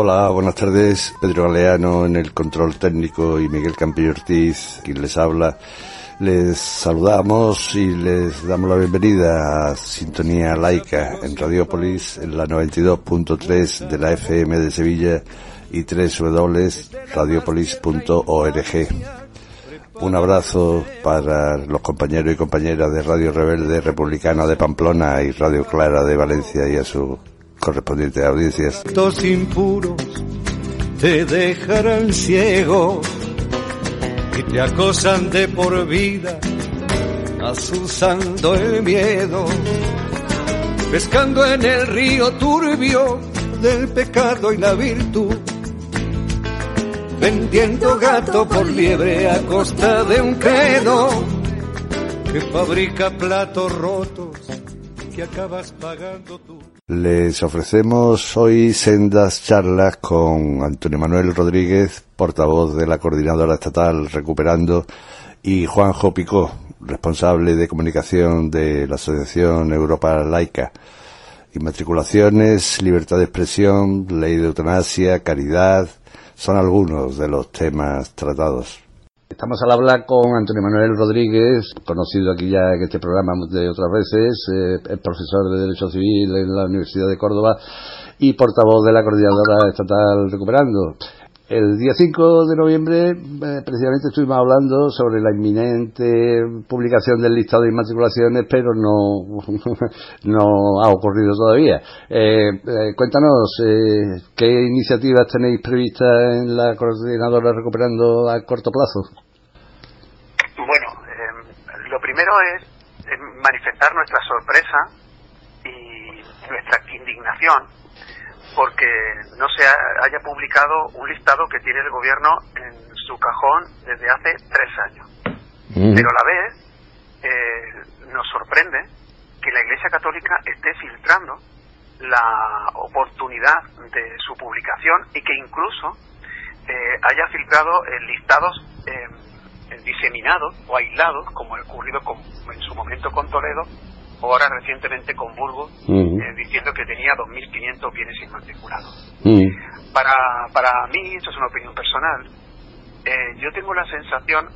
Hola, buenas tardes. Pedro Galeano en el control técnico y Miguel Campillo Ortiz, quien les habla. Les saludamos y les damos la bienvenida a Sintonía Laica en Radiopolis en la 92.3 de la FM de Sevilla y www.radiopolis.org. Un abrazo para los compañeros y compañeras de Radio Rebelde Republicana de Pamplona y Radio Clara de Valencia y a sus correspondientes audiencias. Dos impuros te dejarán ciego y te acosan de por vida, asusando el miedo, pescando en el río turbio del pecado y la virtud vendiendo gato por liebre a costa de un credo que fabrica platos rotos que acabas pagando tú. Les ofrecemos hoy sendas charlas con Antonio Manuel Rodríguez, portavoz de la Coordinadora Estatal Recuperando, y Juanjo Picó, responsable de comunicación de la Asociación Europa Laica. Inmatriculaciones, libertad de expresión, ley de eutanasia, caridad, son algunos de los temas tratados. Estamos al hablar con Antonio Manuel Rodríguez, conocido aquí ya en este programa de otras veces, eh, es profesor de Derecho Civil en la Universidad de Córdoba y portavoz de la Coordinadora Estatal Recuperando. El día 5 de noviembre, eh, precisamente estuvimos hablando sobre la inminente publicación del listado de inmatriculaciones, pero no, no ha ocurrido todavía. Eh, eh, cuéntanos, ¿qué iniciativas tenéis previstas en la coordinadora recuperando a corto plazo? Bueno, lo primero es manifestar nuestra sorpresa y nuestra indignación porque no se haya publicado un listado que tiene el gobierno en su cajón desde hace tres años. Pero a la vez eh, nos sorprende que la Iglesia Católica esté filtrando la oportunidad de su publicación y que incluso eh, haya filtrado listados eh, diseminados o aislados, como ha ocurrido en su momento con Toledo, o ahora recientemente con Burgos, eh, diciendo que tenía 2.500 bienes inmatriculados. para, para mí, esto es una opinión personal, eh, yo tengo la sensación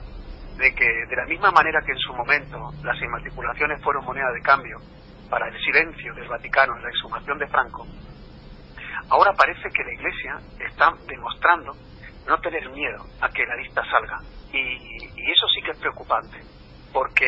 de que de la misma manera que en su momento las inmatriculaciones fueron moneda de cambio para el silencio del Vaticano en la exhumación de Franco, ahora parece que la Iglesia está demostrando no tener miedo a que la lista salga. Y, y eso sí que es preocupante, porque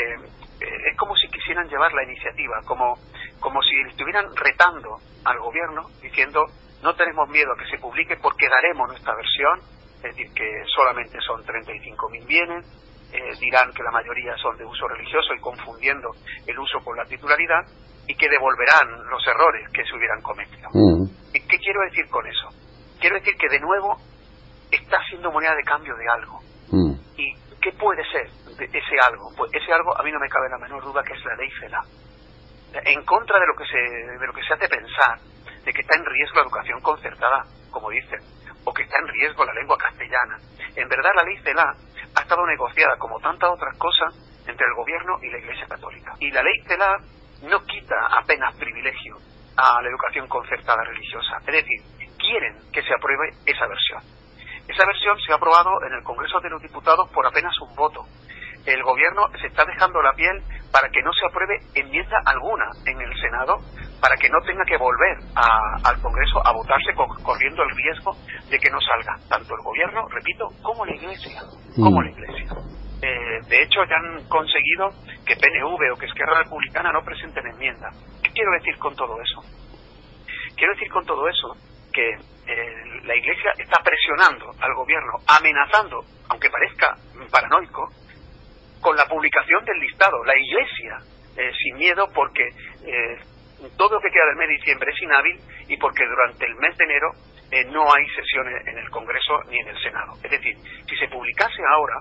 es como si quisieran llevar la iniciativa, como, como si estuvieran retando al gobierno diciendo no tenemos miedo a que se publique porque daremos nuestra versión, es decir, que solamente son 35.000 bienes, eh, dirán que la mayoría son de uso religioso y confundiendo el uso con la titularidad y que devolverán los errores que se hubieran cometido. Mm. ¿Qué quiero decir con eso? Quiero decir que de nuevo está siendo moneda de cambio de algo. Mm. ¿Y qué puede ser? Ese algo. Pues ese algo a mí no me cabe la menor duda que es la ley CELA. En contra de lo que se, de lo que se hace pensar de que está en riesgo la educación concertada, como dicen, o que está en riesgo la lengua castellana. En verdad la ley CELA ha estado negociada como tantas otras cosas entre el gobierno y la Iglesia Católica. Y la ley CELA no quita apenas privilegio a la educación concertada religiosa. Es decir, quieren que se apruebe esa versión. Esa versión se ha aprobado en el Congreso de los Diputados por apenas un voto el gobierno se está dejando la piel para que no se apruebe enmienda alguna en el Senado, para que no tenga que volver al Congreso a votarse corriendo el riesgo de que no salga tanto el gobierno, repito, como la Iglesia, como la Iglesia. Eh, de hecho, ya han conseguido que PNV o que Esquerra Republicana no presenten enmienda. ¿Qué quiero decir con todo eso? Quiero decir con todo eso que eh, la Iglesia está presionando al gobierno, amenazando, aunque parezca paranoico, con la publicación del listado. La Iglesia, eh, sin miedo, porque eh, todo lo que queda del mes de diciembre es inhábil y porque durante el mes de enero eh, no hay sesiones en el Congreso ni en el Senado. Es decir, si se publicase ahora,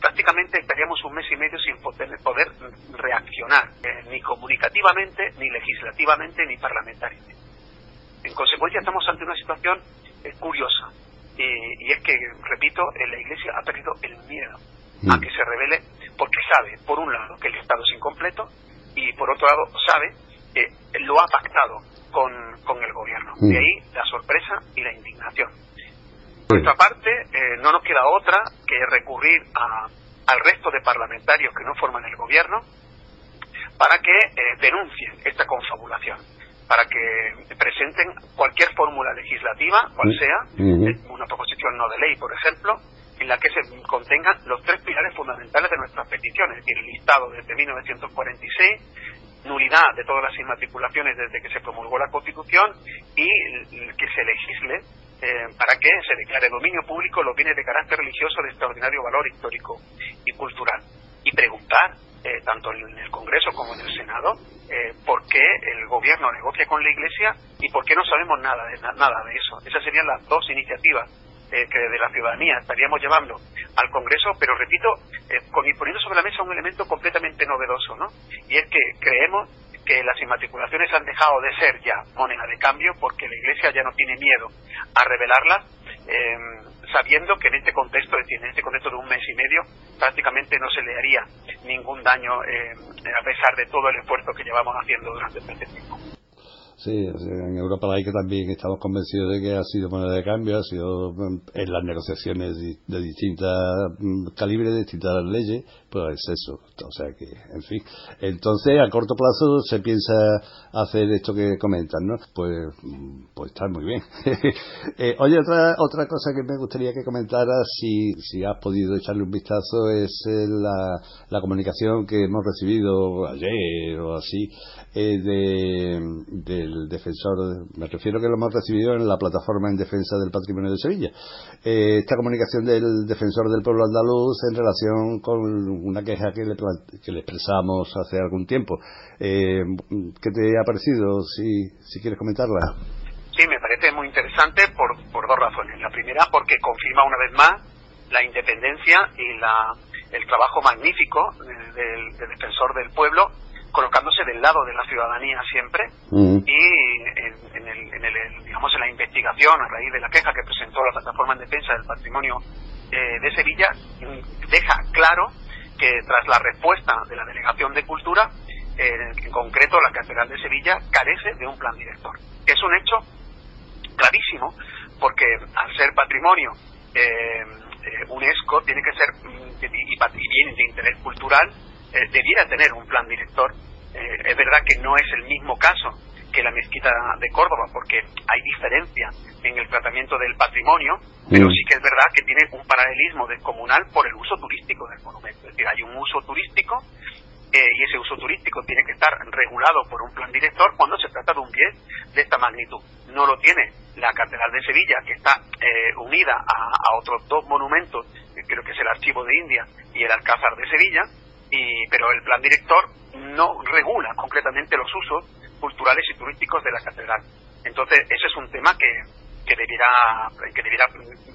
prácticamente estaríamos un mes y medio sin poder, poder reaccionar, ni comunicativamente, ni legislativamente, ni parlamentariamente. En consecuencia, estamos ante una situación curiosa. y es que, repito, la Iglesia ha perdido el miedo a mm. que se revele, porque sabe, por un lado, que el Estado es incompleto y por otro lado, sabe que lo ha pactado con, con el gobierno. De ahí la sorpresa y la indignación. Por nuestra parte, eh, no nos queda otra que recurrir a, al resto de parlamentarios que no forman el gobierno para que eh, denuncien esta confabulación, para que presenten cualquier fórmula legislativa, cual sea, eh, una proposición no de ley, por ejemplo, en la que se contengan los tres pilares fundamentales de nuestras peticiones, el listado desde 1946, nulidad de todas las inmatriculaciones desde que se promulgó la Constitución y que se legisle eh, para que se declare dominio público los bienes de carácter religioso de extraordinario valor histórico y cultural. Y preguntar eh, tanto en el Congreso como en el Senado, eh, por qué el gobierno negocia con la Iglesia y por qué no sabemos nada de, nada de eso. Esas serían las dos iniciativas eh, que de la ciudadanía estaríamos llevando al Congreso, pero repito, poniendo sobre la mesa un elemento completamente novedoso, ¿no? Y es que creemos que las inmatriculaciones han dejado de ser ya moneda de cambio porque la Iglesia ya no tiene miedo a revelarlas sabiendo que en este contexto, en este contexto de un mes y medio, prácticamente no se le haría ningún daño eh, a pesar de todo el esfuerzo que llevamos haciendo durante este tiempo. Sí, en Europa laica también estamos convencidos de que ha sido moneda de cambio, ha sido mm, en las negociaciones de distintas mm, calibres, de distintas leyes, pues es eso. O sea que, en fin. Entonces, a corto plazo se piensa hacer esto que comentan, ¿no? Pues, mm, pues está muy bien. eh, oye, otra, otra cosa que me gustaría que comentaras, si, si has podido echarle un vistazo, es eh, la, la comunicación que hemos recibido ayer o así, eh, de, del defensor, me refiero que lo hemos recibido en la plataforma en defensa del patrimonio de Sevilla. Eh, esta comunicación del defensor del pueblo andaluz en relación con una queja que le, que le expresamos hace algún tiempo. Eh, ¿Qué te ha parecido? Si, si quieres comentarla. Sí, me parece muy interesante por, por dos razones. La primera, porque confirma una vez más la independencia y la, el trabajo magnífico del defensor del pueblo colocándose del lado de la ciudadanía siempre mm. y en, el, digamos en la investigación a raíz de la queja que presentó la plataforma en defensa del patrimonio eh, de Sevilla deja claro que tras la respuesta de la delegación de cultura eh, en concreto la catedral de Sevilla carece de un plan director es un hecho clarísimo porque al ser patrimonio eh, UNESCO tiene que ser mm, y, bien de interés cultural eh, debiera tener un plan director. Eh, es verdad que no es el mismo caso que la mezquita de Córdoba, porque hay diferencia en el tratamiento del patrimonio, pero mm. sí que es verdad que tiene un paralelismo descomunal por el uso turístico del monumento. Es decir, hay un uso turístico eh, y ese uso turístico tiene que estar regulado por un plan director cuando se trata de un bien de esta magnitud. No lo tiene la Catedral de Sevilla, que está unida a, a, otros dos monumentos, creo que es el Archivo de India y el Alcázar de Sevilla, y, pero el plan director no regula concretamente los usos culturales y turísticos de la catedral. Entonces, ese es un tema que, que debiera que debiera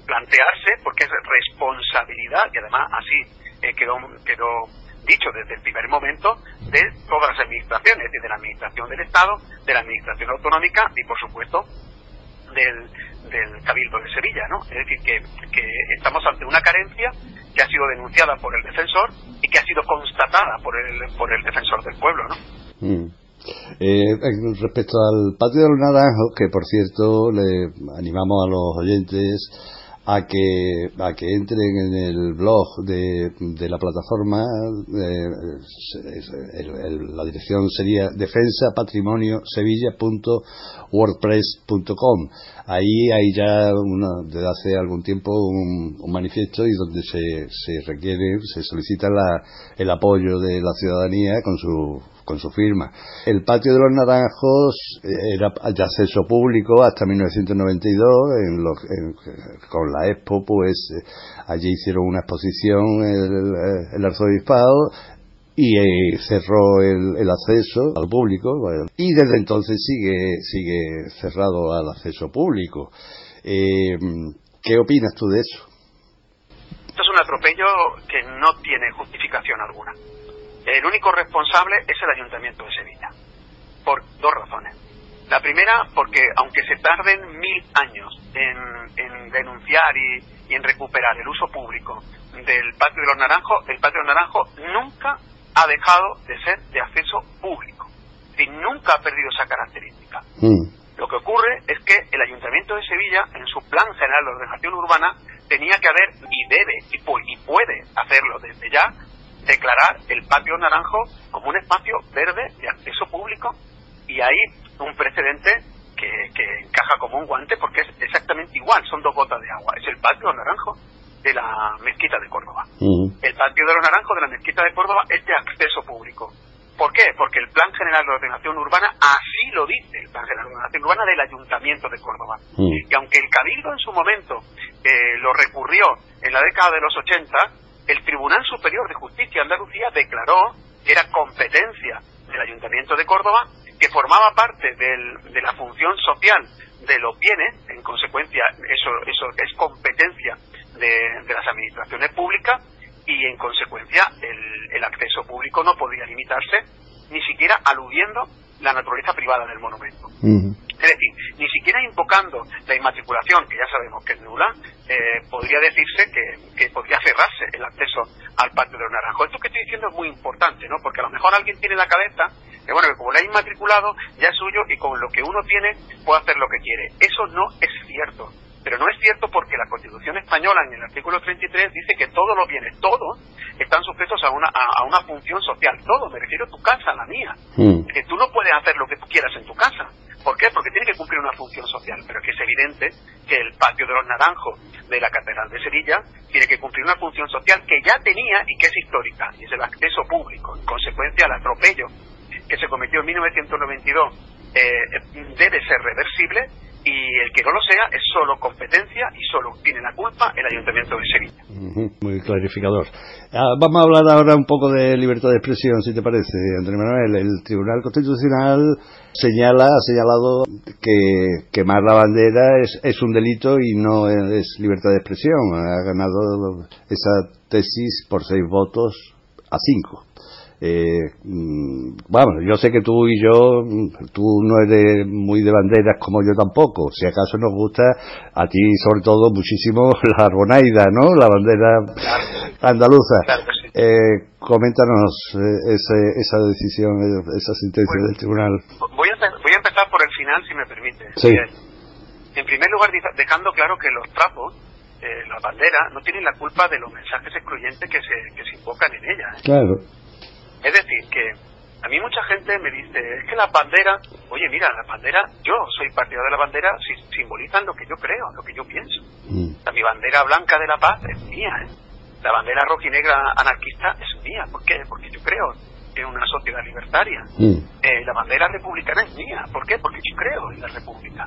plantearse porque es responsabilidad y además así eh, quedó quedó dicho desde el primer momento de todas las administraciones, de la administración del Estado, de la administración autonómica y por supuesto del, del Cabildo de Sevilla, ¿no? Es decir, que, que estamos ante una carencia que ha sido denunciada por el defensor y que ha sido constatada por el, por el defensor del pueblo, ¿no? Mm. Eh, respecto al patio de los naranjos, que por cierto le animamos a los oyentes a que, a que entren en el blog de, de la plataforma, eh, la dirección sería defensapatrimoniosevilla.wordpress.com. Ahí hay ya una, desde hace algún tiempo un, manifiesto y donde se, se requiere, se solicita la, el apoyo de la ciudadanía con su con su firma. El patio de los Naranjos eh, era de acceso público hasta 1992, en con la Expo, pues eh, allí hicieron una exposición el, el arzobispado y cerró el, acceso al público y desde entonces sigue sigue cerrado al acceso público. Eh, ¿Qué opinas tú de eso? Esto es un atropello que no tiene justificación alguna. El único responsable es el Ayuntamiento de Sevilla, por dos razones. La primera, porque aunque se tarden mil años en, denunciar y, en recuperar el uso público del Patio de los Naranjos, el Patio de los Naranjos nunca ha dejado de ser de acceso público. Y nunca ha perdido esa característica. Mm. Lo que ocurre es que el Ayuntamiento de Sevilla, en su Plan General de Ordenación Urbana, tenía que haber, y debe, y, puede hacerlo desde ya, declarar el patio naranjo como un espacio verde de acceso público y hay un precedente que, encaja como un guante porque es exactamente igual, son dos gotas de agua. Es el patio naranjo de la mezquita de Córdoba. El patio de los naranjos de la mezquita de Córdoba es de acceso público. ¿Por qué? Porque el Plan General de Ordenación Urbana así lo dice, el Plan General de Ordenación Urbana del Ayuntamiento de Córdoba. Y aunque el Cabildo en su momento eh, lo recurrió en la década de los 80, el Tribunal Superior de Justicia de Andalucía declaró que era competencia del Ayuntamiento de Córdoba, que formaba parte de la función social de los bienes, en consecuencia eso, eso es competencia de, las administraciones públicas, y en consecuencia el acceso público no podía limitarse ni siquiera aludiendo la naturaleza privada del monumento. Es decir, ni siquiera invocando la inmatriculación, que ya sabemos que es nula, eh, podría decirse que, que, podría cerrarse el acceso al Patio de los Naranjos. Esto que estoy diciendo es muy importante, ¿no? Porque a lo mejor alguien tiene en la cabeza que, bueno, que como le ha inmatriculado, ya es suyo y con lo que uno tiene puede hacer lo que quiere. Eso no es cierto. Pero no es cierto porque la Constitución española en el artículo 33 dice que todos los bienes, todos, están sujetos a una, a, una función social. Todos, me refiero a tu casa, la mía. Mm. Que tú no puedes hacer lo que tú quieras en tu casa. ¿Por qué? Porque tiene que cumplir una función social. Pero que es evidente que el patio de los naranjos de la Catedral de Sevilla tiene que cumplir una función social que ya tenía y que es histórica, y es el acceso público. En consecuencia, el atropello que se cometió en 1992 eh, debe ser reversible y el que no lo sea es solo competencia y solo tiene la culpa el Ayuntamiento de Sevilla. muy clarificador. Ah, vamos a hablar ahora un poco de libertad de expresión, si te parece, Antonio Manuel. El Tribunal Constitucional señala, ha señalado que quemar la bandera es, es un delito y no es libertad de expresión. Ha ganado esa tesis por seis votos a cinco. Eh, mm, yo sé que tú y yo, mm, tú no eres muy de banderas como yo tampoco. Si acaso nos gusta a ti, sobre todo, muchísimo la arbonaida, ¿no? La bandera andaluza. Eh, coméntanos eh, esa decisión, esa sentencia del tribunal. Voy a, voy a empezar por el final, si me permite. Sí. En primer lugar, dejando claro que los trapos, eh, la bandera, no tienen la culpa de los mensajes excluyentes que se, que se invocan en ella. Claro. Es decir, que a mí mucha gente me dice, es que la bandera, oye, mira, la bandera, yo soy partidario de la bandera, simbolizan lo que yo creo, lo que yo pienso. Mm. mi bandera blanca de la paz es mía, ¿eh? La bandera rojinegra anarquista es mía. ¿Por qué? Porque yo creo en una sociedad libertaria. Mm. Eh, la bandera republicana es mía. ¿Por qué? Porque yo creo en la república.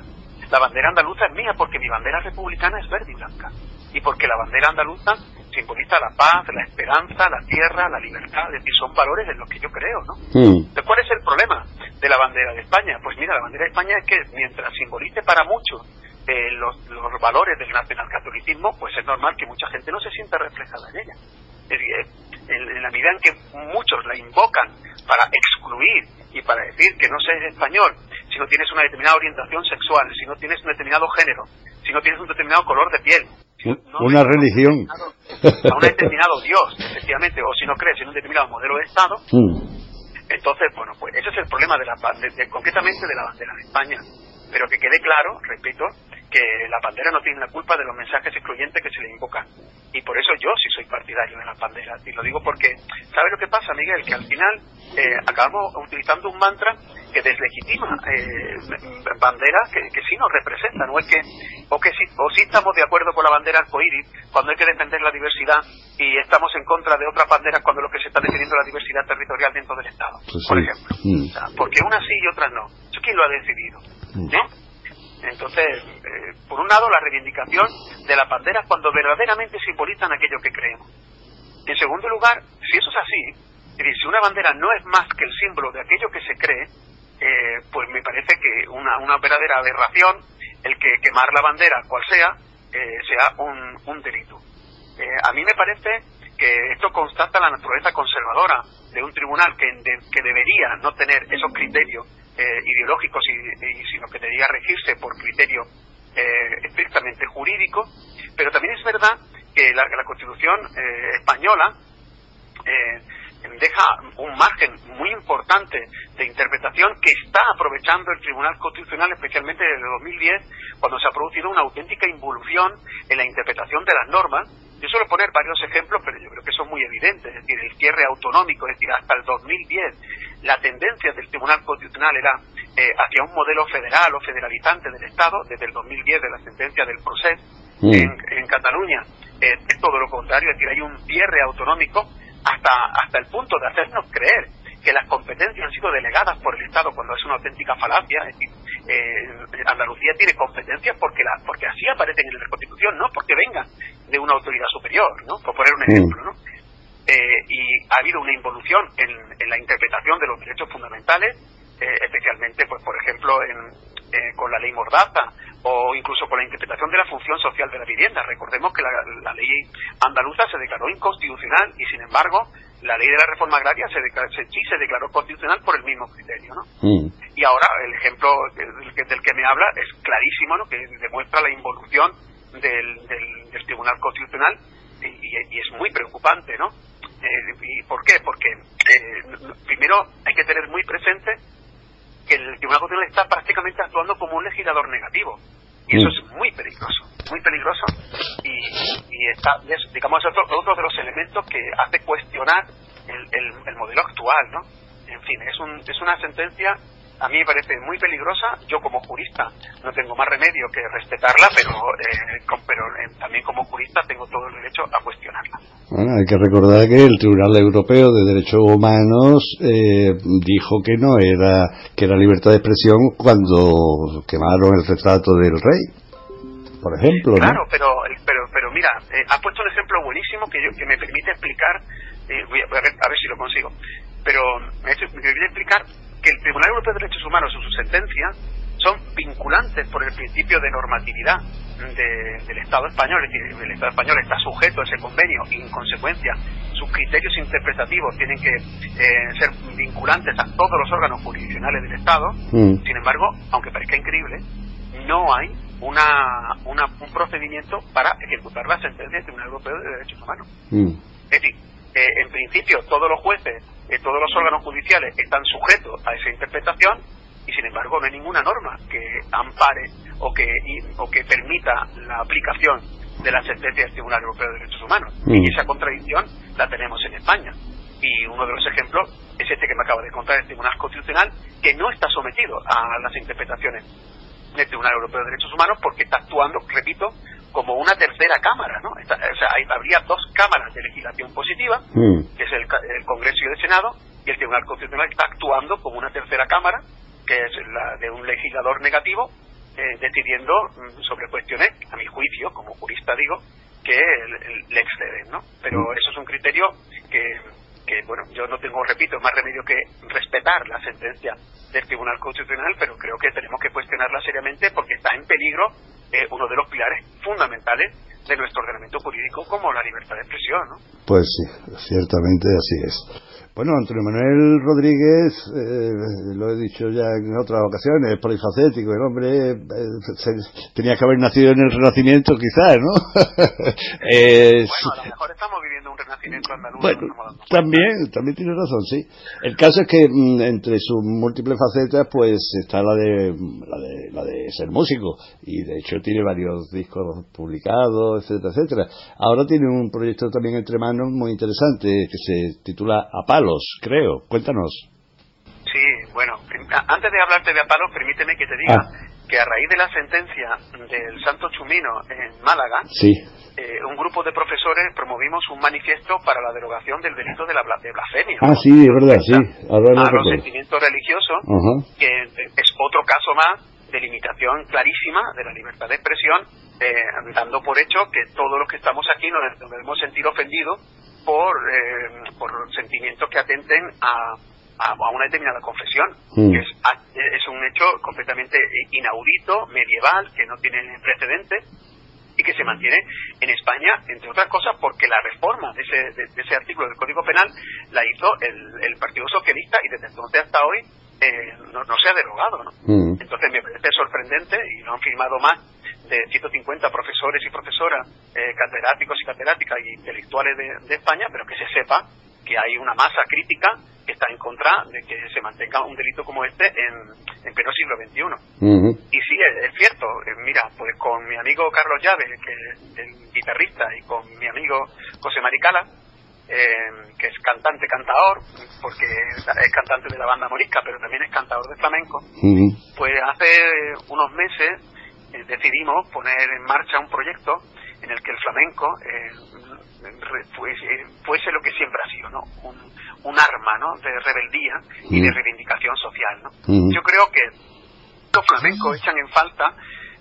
La bandera andaluza es mía porque mi bandera republicana es verde y blanca. Y porque la bandera andaluza simboliza la paz, la esperanza, la tierra, la libertad, es decir, son valores en los que yo creo, ¿no? Mm. ¿Cuál es el problema de la bandera de España? Pues mira, la bandera de España es que mientras simbolice para muchos eh, los, los, valores del nacionalcatolicismo, pues es normal que mucha gente no se sienta reflejada en ella. Es decir, en, la medida en que muchos la invocan para excluir y para decir que no seas español si no tienes una determinada orientación sexual, si no tienes un determinado género, si no tienes un determinado color de piel, una religión. A un determinado Dios, efectivamente, o si no crees en un determinado modelo de Estado. Mm. Entonces, bueno, pues ese es el problema de la de, concretamente de la bandera de España. Pero que quede claro, repito, que la bandera no tiene la culpa de los mensajes excluyentes que se le invocan. Y por eso yo sí soy partidario de la bandera. Y lo digo porque, ¿sabes lo que pasa, Miguel? Que al final eh, acabamos utilizando un mantra que deslegitima eh, banderas que, que, sí nos representan. O, es que, o, que sí, o sí estamos de acuerdo con la bandera arcoíris cuando hay que defender la diversidad y estamos en contra de otras banderas cuando lo que se está defendiendo es la diversidad territorial dentro del Estado, pues por ejemplo. Mm. porque unas sí y otras no. ¿Eso quién lo ha decidido? Mm. Entonces, eh, por un lado, la reivindicación de las banderas cuando verdaderamente simbolizan aquello que creemos. En segundo lugar, si eso es así, si una bandera no es más que el símbolo de aquello que se cree, eh, pues me parece que una, una verdadera aberración el que quemar la bandera, cual sea, eh, sea un, un delito. Eh, a mí me parece que esto constata la naturaleza conservadora de un tribunal que, que debería no tener esos criterios ideológicos, y, sino que debería regirse por criterios estrictamente jurídicos, pero también es verdad que la, la Constitución española deja un margen muy importante de interpretación que está aprovechando el Tribunal Constitucional, especialmente desde 2010, cuando se ha producido una auténtica involución en la interpretación de las normas. Yo suelo poner varios ejemplos, pero yo creo que son muy evidentes. Es decir, el cierre autonómico, es decir, hasta el 2010 la tendencia del Tribunal Constitucional era eh, hacia un modelo federal o federalizante del Estado, desde el 2010 de la sentencia del proceso mm. en, Cataluña. Eh, es todo lo contrario, es decir, hay un cierre autonómico hasta, hasta el punto de hacernos creer que las competencias han sido delegadas por el Estado cuando es una auténtica falacia. Es decir, eh, Andalucía tiene competencias porque, la, porque así aparecen en la Constitución, no porque vengan de una autoridad superior, ¿no? por poner un ejemplo. ¿no? Eh, y ha habido una involución en, en, la interpretación de los derechos fundamentales, eh, especialmente, pues por ejemplo, en, con la ley Mordaza o incluso con la interpretación de la función social de la vivienda. Recordemos que la, ley andaluza se declaró inconstitucional y, sin embargo, la ley de la reforma agraria se, sí se declaró constitucional por el mismo criterio. ¿no? Mm. Y ahora el ejemplo del, que me habla es clarísimo, ¿no? que demuestra la involución del, del, Tribunal Constitucional y, es muy preocupante. ¿no? Eh, ¿Y por qué? Porque eh, primero hay que tener muy presente que el Tribunal Constitucional está prácticamente actuando como un legislador negativo. Y eso es muy peligroso, muy peligroso. Y, y está, digamos, otro, otro de los elementos que hace cuestionar el, el, modelo actual, ¿no? En fin, es, un, es una sentencia a mí me parece muy peligrosa. Yo como jurista no tengo más remedio que respetarla, pero, eh, pero eh, también como jurista tengo todo el derecho a cuestionarla. Bueno, hay que recordar que el Tribunal Europeo de Derechos Humanos eh, dijo que no era que era libertad de expresión cuando quemaron el retrato del rey, por ejemplo. Claro, pero, pero, pero mira, ha puesto un ejemplo buenísimo que, que me permite explicar. voy a, ver, a ver si lo consigo. Pero me permite explicar que el Tribunal Europeo de Derechos Humanos en su sentencia son vinculantes por el principio de normatividad del Estado español, es decir, el Estado español está sujeto a ese convenio y en consecuencia sus criterios interpretativos tienen que eh, ser vinculantes a todos los órganos jurisdiccionales del Estado. Mm. Sin embargo, aunque parezca increíble, no hay una, un procedimiento para ejecutar la sentencia del Tribunal Europeo de Derechos Humanos. Mm. Es decir, eh, en principio todos los jueces todos los órganos judiciales están sujetos a esa interpretación y sin embargo no hay ninguna norma que ampare o que, o que permita la aplicación de la sentencia del Tribunal Europeo de Derechos Humanos. Mm. Y esa contradicción la tenemos en España. Y uno de los ejemplos es este que me acaba de contar el Tribunal Constitucional, que no está sometido a las interpretaciones del Tribunal Europeo de Derechos Humanos porque está actuando, repito, como una tercera cámara, ¿no? o sea, habría dos cámaras de legislación positiva, mm. que es el, Congreso y el Senado, y el Tribunal Constitucional está actuando como una tercera cámara, que es la de un legislador negativo, eh, decidiendo mm, sobre cuestiones, a mi juicio, como jurista digo, que le exceden, ¿no? Pero mm. eso es un criterio que, que, bueno, yo no tengo, repito, más remedio que respetar la sentencia del Tribunal Constitucional, pero creo que tenemos que cuestionarla seriamente porque está en peligro eh, uno de los pilares fundamentales de nuestro ordenamiento jurídico como la libertad de expresión. ¿no? Pues sí, ciertamente así es. Bueno, Antonio Manuel Rodríguez, eh, lo he dicho ya en otras ocasiones, es polifacético, el hombre eh, tenía que haber nacido en el Renacimiento quizás, ¿no? bueno, a lo mejor estamos viviendo un Renacimiento andaluz. Bueno, también, también tiene razón, sí. El caso es que mm, entre sus múltiples facetas, pues está la de, la de, la de ser músico, y de hecho tiene varios discos publicados, etcétera, etcétera. Ahora tiene un proyecto también entre manos muy interesante que se titula Apal creo. Cuéntanos. Sí, bueno, antes de hablarte de Apalos, permíteme que te diga ah. que a raíz de la sentencia del Santo Chumino en Málaga, sí. Eh, un grupo de profesores promovimos un manifiesto para la derogación del delito de, la de blasfemia. Ah, sí, es verdad, sí. Ahora a los sentimientos religiosos, que es otro caso más de limitación clarísima de la libertad de expresión, eh, dando por hecho que todos los que estamos aquí nos, nos debemos sentir ofendidos por, eh, por sentimientos que atenten a, a, una determinada confesión. Mm. Es, es un hecho completamente inaudito, medieval, que no tiene precedentes y que se mantiene en España, entre otras cosas, porque la reforma de ese, de, ese artículo del Código Penal la hizo el, el Partido Socialista y desde entonces hasta hoy eh, no, no, se ha derogado. ¿no? Mm. Entonces me parece sorprendente y no han firmado más de 150 profesores y profesoras, eh, catedráticos y catedráticas y intelectuales de, España, pero que se sepa que hay una masa crítica que está en contra de que se mantenga un delito como este en, en pleno siglo XXI. Y sí, es, cierto, eh, mira, pues con mi amigo Carlos Llave, que es el guitarrista, y con mi amigo José Maricala, eh, que es cantante, cantador, porque es cantante de la banda morisca, pero también es cantador de flamenco, pues hace unos meses eh, decidimos poner en marcha un proyecto en el que el flamenco fuese, lo que siempre ha sido, ¿no? Un, un arma ¿no? de rebeldía y de reivindicación social. ¿no? Yo creo que los flamencos echan en falta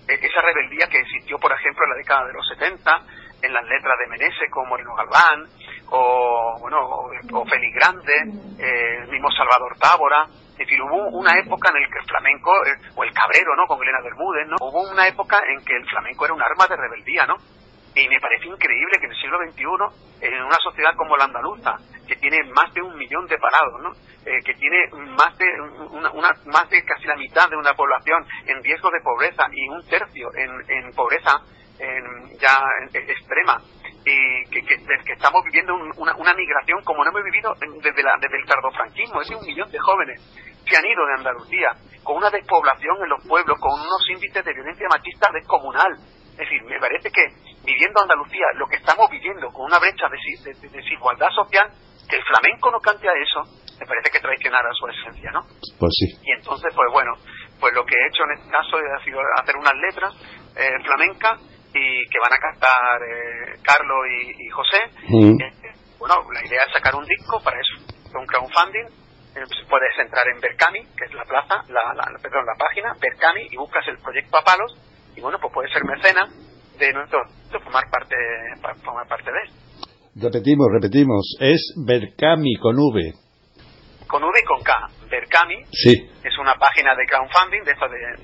eh, esa rebeldía que existió, por ejemplo, en la década de los 70, en las letras de Meneses como Moreno Galván, o, bueno, o, Félix Grande, eh, el mismo Salvador Tábora. Es decir, hubo una época en la que el flamenco, eh, o el cabrero, ¿no? Con Elena Bermúdez, ¿no? Hubo una época en que el flamenco era un arma de rebeldía, ¿no? Y me parece increíble que en el siglo XXI, en una sociedad como la andaluza, que tiene más de un millón de parados, ¿no? Eh, que tiene más de, una, más de casi la mitad de una población en riesgo de pobreza y un tercio en, en pobreza en, ya extrema, y que, que, que estamos viviendo una, una, migración como no hemos vivido desde, la, desde el tardofranquismo, es un millón de jóvenes que han ido de Andalucía, con una despoblación en los pueblos, con unos índices de violencia machista descomunal, es decir, me parece que viviendo Andalucía, lo que estamos viviendo con una brecha de, desigualdad social, que el flamenco no cante a eso, me parece que traicionara su esencia, ¿no? Pues sí. Y entonces, pues bueno, pues lo que he hecho en este caso ha sido hacer unas letras eh, flamencas y que van a cantar eh, Carlos y, José. Eh, bueno, la idea es sacar un disco, para eso, un crowdfunding. puedes entrar en Berkami, que es la plaza, la, la, perdón, la página, Berkami, y buscas el proyecto a palos y bueno, pues puede ser mecena de nuestro, formar parte, formar parte de él. Repetimos, repetimos, es Berkami con V. Con V y con K. Berkami sí. es una página de crowdfunding de,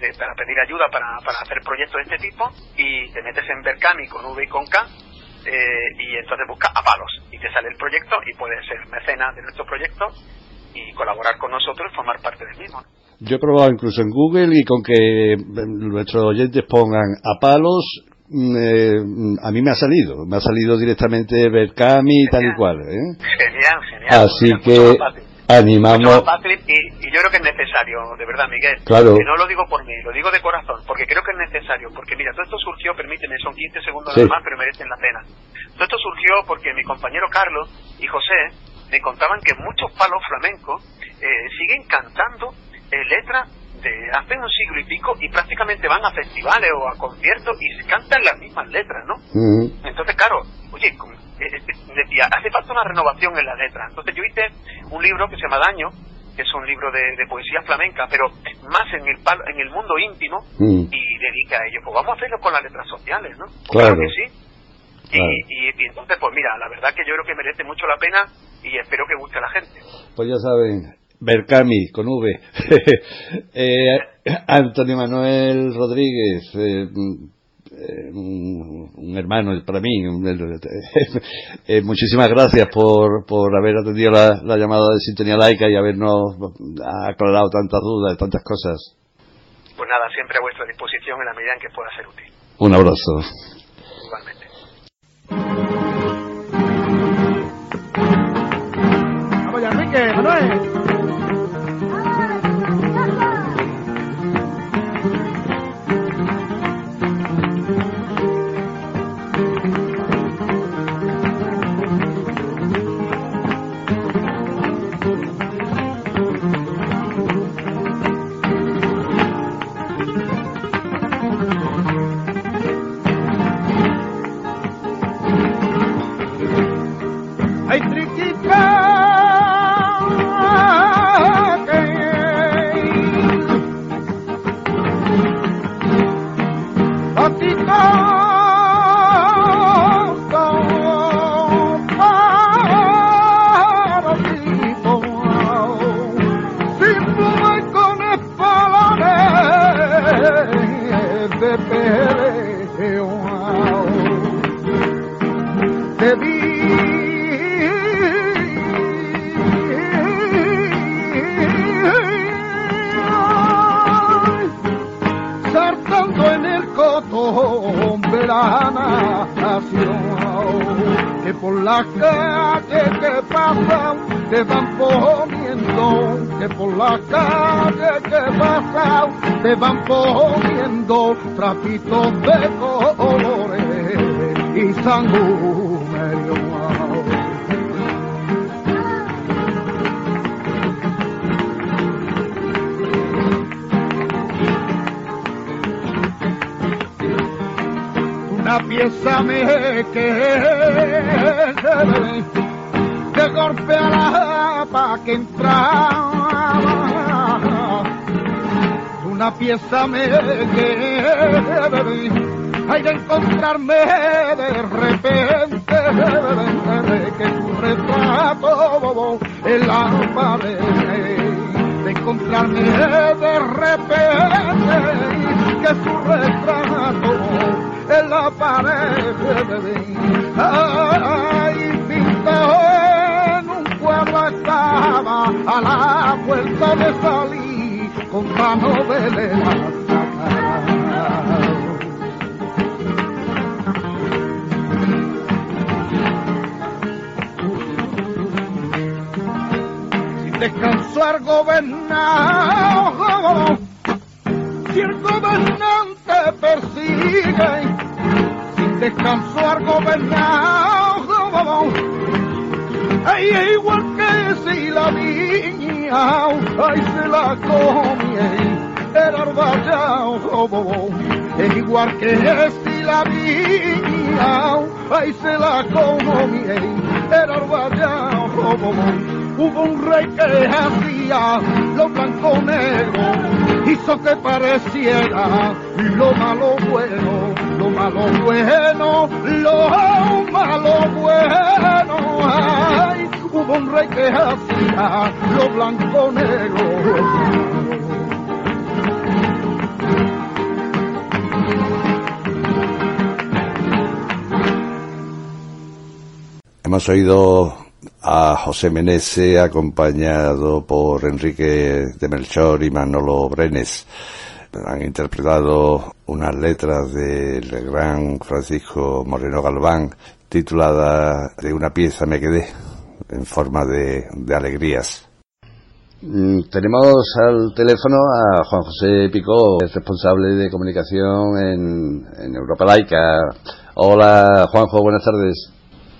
de, para pedir ayuda para, para, hacer proyectos de este tipo y te metes en Berkami con V y con K eh, y entonces buscas a palos y te sale el proyecto y puedes ser mecena de nuestro proyecto y colaborar con nosotros y formar parte del mismo. Yo he probado incluso en Google y con que nuestros oyentes pongan a palos, mm, eh, a mí me ha salido, me ha salido directamente Berkami y tal y cual. ¿eh? Genial, genial. Así que animamos. Y, yo creo que es necesario, de verdad, Miguel. Claro. Que no lo digo por mí, lo digo de corazón, porque creo que es necesario. Porque mira, todo esto surgió, permíteme, son 15 segundos nada más, pero merecen la pena. Todo esto surgió porque mi compañero Carlos y José me contaban que muchos palos flamencos eh, siguen cantando eh, letras de hace un siglo y pico y prácticamente van a festivales o a conciertos y cantan las mismas letras, ¿no? Entonces, claro, oye, eh, eh, decía, hace falta una renovación en las letras. Entonces yo hice un libro que se llama Daño, que es un libro de, poesía flamenca, pero más en el en el mundo íntimo y dedica a ello. Pues vamos a hacerlo con las letras sociales, ¿no? Claro. que sí. Y, y, entonces, pues mira, la verdad que yo creo que merece mucho la pena y espero que guste a la gente. Pues ya saben, Berkami, con V. eh, Antonio Manuel Rodríguez, eh, eh, un, hermano para mí. Eh, muchísimas gracias por, por haber atendido la, la, llamada de Sintonía Laica y habernos aclarado tantas dudas y tantas cosas. Pues nada, siempre a vuestra disposición en la medida en que pueda ser útil. Un abrazo. Igualmente. Vamos ya, Enrique, Manuel. love. La calle que pasan te van poniendo, que por la calle que pasan te van poniendo trapitos de colores y sangre una pieza me que pieza me que hay de encontrarme mano de Sin descansar gobernado igual que si la viña, ay, se la come el arballao hubo un rey que hacía lo blanco negro, hizo que pareciera lo malo bueno, lo malo bueno, lo malo bueno. Ay, hubo un rey que hacía lo blanco negro. Oído a José Menese acompañado por Enrique de Melchor y Manolo Brenes. Han interpretado unas letras del gran Francisco Moreno Galván titulada De una pieza me quedé en forma de, alegrías. Mm, tenemos al teléfono a Juan José Picó, responsable de comunicación en, en Europa Laica. Hola Juanjo, buenas tardes.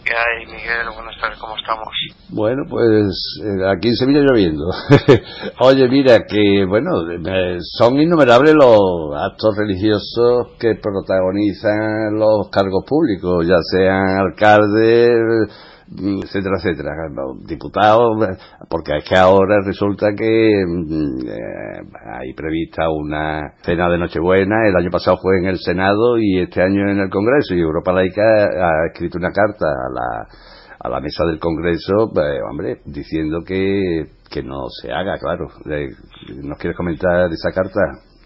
¿Qué hay, Miguel? Buenas tardes, ¿cómo estamos? Bueno, pues eh, aquí en Sevilla lloviendo. Oye, mira, que bueno, son innumerables los actos religiosos que protagonizan los cargos públicos, ya sean alcaldes, etcétera, etcétera, diputados, porque es que ahora resulta que mm, eh, hay prevista una cena de Nochebuena, el año pasado fue en el Senado y este año en el Congreso, y Europa Laica ha escrito una carta a la, a la mesa del Congreso, eh, hombre, diciendo que, que no se haga, claro. ¿Nos quieres comentar esa carta?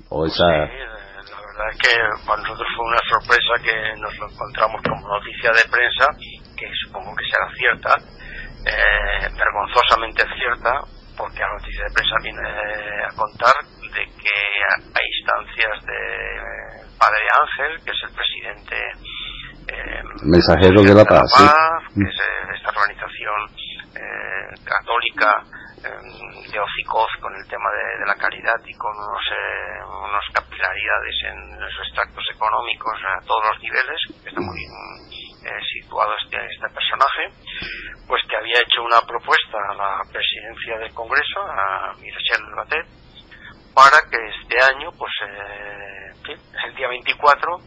O esa... Sí, eh, la verdad es que para nosotros fue una sorpresa que nos lo encontramos como noticia de prensa que supongo que será cierta, eh, vergonzosamente cierta, porque la noticia de prensa viene a contar de que hay instancias de Padre Ángel, que es el presidente eh, mensajero de la paz, que es eh, esta organización eh, católica de hocicoz con el tema de, la caridad y con unos, unos capilaridades en los extractos económicos a todos los niveles, que está muy eh, situado este, este personaje, pues que había hecho una propuesta a la presidencia del Congreso, a Michelle Batet, para que este año, pues eh, el día 24,